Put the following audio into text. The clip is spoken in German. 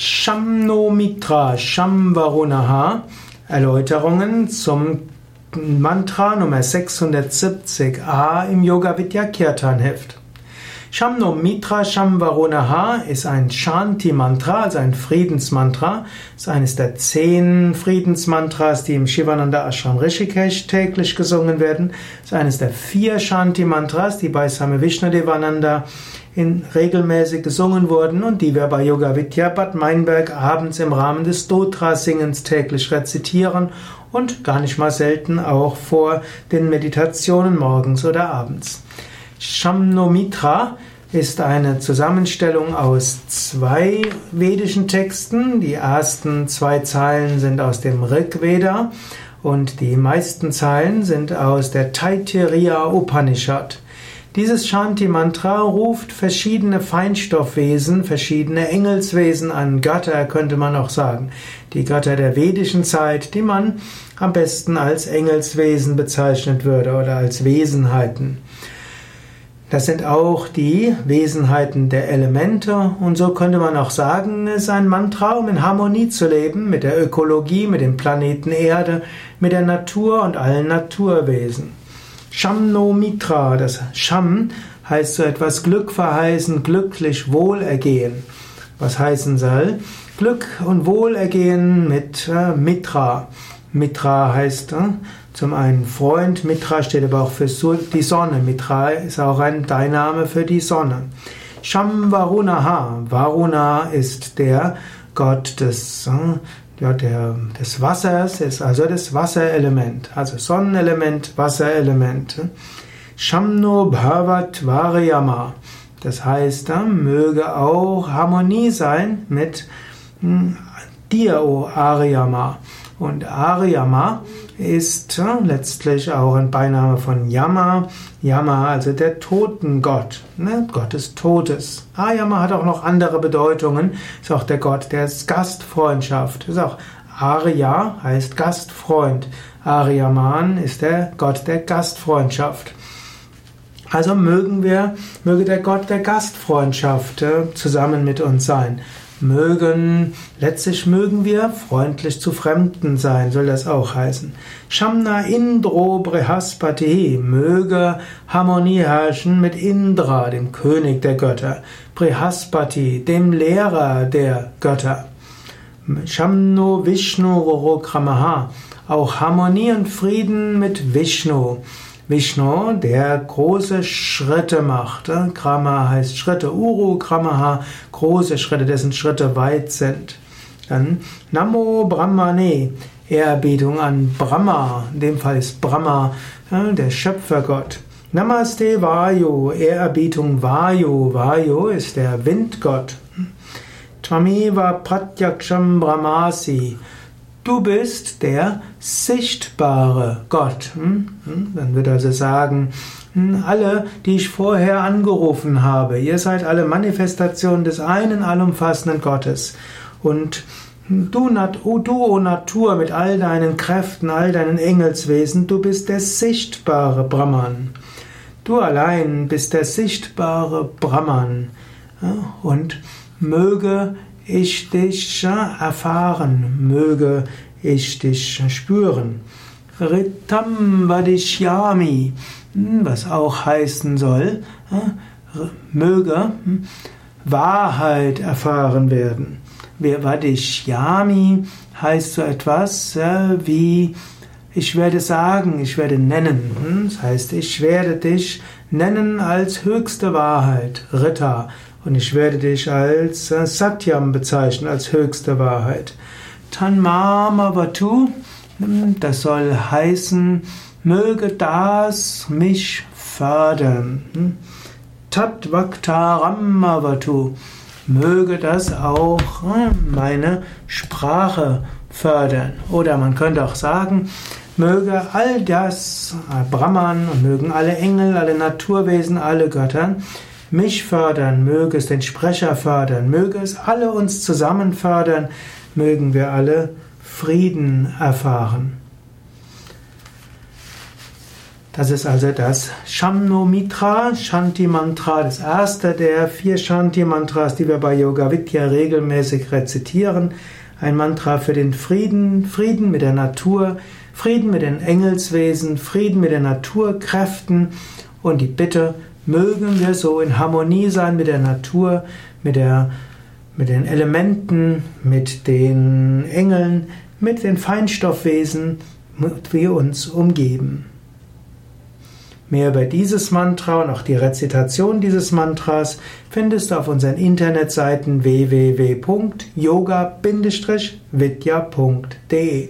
Shamno Mitra Shamvarunaha Erläuterungen zum Mantra Nummer 670a im Yoga Vidya Kirtan Heft. Shamno Mitra Shamvarunaha ist ein Shanti-Mantra, also ein Friedensmantra. Ist eines der zehn Friedensmantras, die im Shivananda Ashram Rishikesh täglich gesungen werden. Ist eines der vier Shanti-Mantras, die bei Same Vishnadevananda in regelmäßig gesungen wurden und die wir bei Yoga Vidya Bad Meinberg abends im Rahmen des Dotra-Singens täglich rezitieren und gar nicht mal selten auch vor den Meditationen morgens oder abends. Shamnomitra ist eine Zusammenstellung aus zwei vedischen Texten. Die ersten zwei Zeilen sind aus dem Rig Veda und die meisten Zeilen sind aus der Taittiriya Upanishad. Dieses Shanti-Mantra ruft verschiedene Feinstoffwesen, verschiedene Engelswesen an, Götter könnte man auch sagen. Die Götter der vedischen Zeit, die man am besten als Engelswesen bezeichnet würde oder als Wesenheiten. Das sind auch die Wesenheiten der Elemente und so könnte man auch sagen, es ist ein Mantra, um in Harmonie zu leben mit der Ökologie, mit dem Planeten Erde, mit der Natur und allen Naturwesen. Shamno Mitra, das Sham heißt so etwas Glück verheißen, glücklich, Wohlergehen. Was heißen soll? Glück und Wohlergehen mit äh, Mitra. Mitra heißt äh, zum einen Freund, Mitra steht aber auch für die Sonne. Mitra ist auch ein Deiname für die Sonne. Sham Varunaha. Varuna ist der Gott des äh, ja, der, des Wassers ist also das Wasserelement, also Sonnenelement, Wasserelement. Shamno Bhavat Varyama. Das heißt, da möge auch Harmonie sein mit hm, dir, O Aryama. Und Aryama ist letztlich auch ein Beiname von Yama. Yama, also der Totengott, ne? Gott des Todes. Aryama hat auch noch andere Bedeutungen. Ist auch der Gott der Gastfreundschaft. Ist auch Arya heißt Gastfreund. Aryaman ist der Gott der Gastfreundschaft. Also mögen wir, möge der Gott der Gastfreundschaft äh, zusammen mit uns sein mögen, letztlich mögen wir freundlich zu Fremden sein, soll das auch heißen. Shamna Indro Brihaspati, möge Harmonie herrschen mit Indra, dem König der Götter, Brihaspati, dem Lehrer der Götter. Shamno Vishnu Rorokramaha, auch Harmonie und Frieden mit Vishnu. Vishnu, der große Schritte macht. Krama heißt Schritte, Uru, Kramaha, große Schritte, dessen Schritte weit sind. Dann Namo Brahmane, Ehrerbietung an Brahma, in dem Fall ist Brahma der Schöpfergott. Namaste Vayu, Ehrerbietung Vayu, Vayu ist der Windgott. Tvameva Pratyaksham Brahmasi, Du bist der sichtbare Gott. Hm? Hm? Dann wird also sagen, hm, alle, die ich vorher angerufen habe, ihr seid alle Manifestationen des einen allumfassenden Gottes. Und du, du, o Natur, mit all deinen Kräften, all deinen Engelswesen, du bist der sichtbare Brahman. Du allein bist der sichtbare Brahman. Und möge ich dich erfahren, möge ich dich spüren. Ritam Vadishyami, was auch heißen soll, möge hm, Wahrheit erfahren werden. Vadishyami heißt so etwas äh, wie ich werde sagen, ich werde nennen. Hm, das heißt, ich werde dich nennen als höchste Wahrheit, Ritta. Und ich werde dich als äh, Satyam bezeichnen, als höchste Wahrheit. Tanmamavatu, das soll heißen, möge das mich fördern. Tatvaktaramavatu, möge das auch äh, meine Sprache fördern. Oder man könnte auch sagen, möge all das, äh, Brahman mögen alle Engel, alle Naturwesen, alle Götter, mich fördern, möge es den Sprecher fördern, möge es alle uns zusammen fördern, mögen wir alle Frieden erfahren. Das ist also das Shamno Mitra, Shanti Mantra, das erste der vier Shanti Mantras, die wir bei Yoga Vidya regelmäßig rezitieren. Ein Mantra für den Frieden, Frieden mit der Natur, Frieden mit den Engelswesen, Frieden mit den Naturkräften und die Bitte, mögen wir so in Harmonie sein mit der Natur, mit, der, mit den Elementen, mit den Engeln, mit den Feinstoffwesen, die wir uns umgeben. Mehr über dieses Mantra und auch die Rezitation dieses Mantras findest du auf unseren Internetseiten www.yoga-vidya.de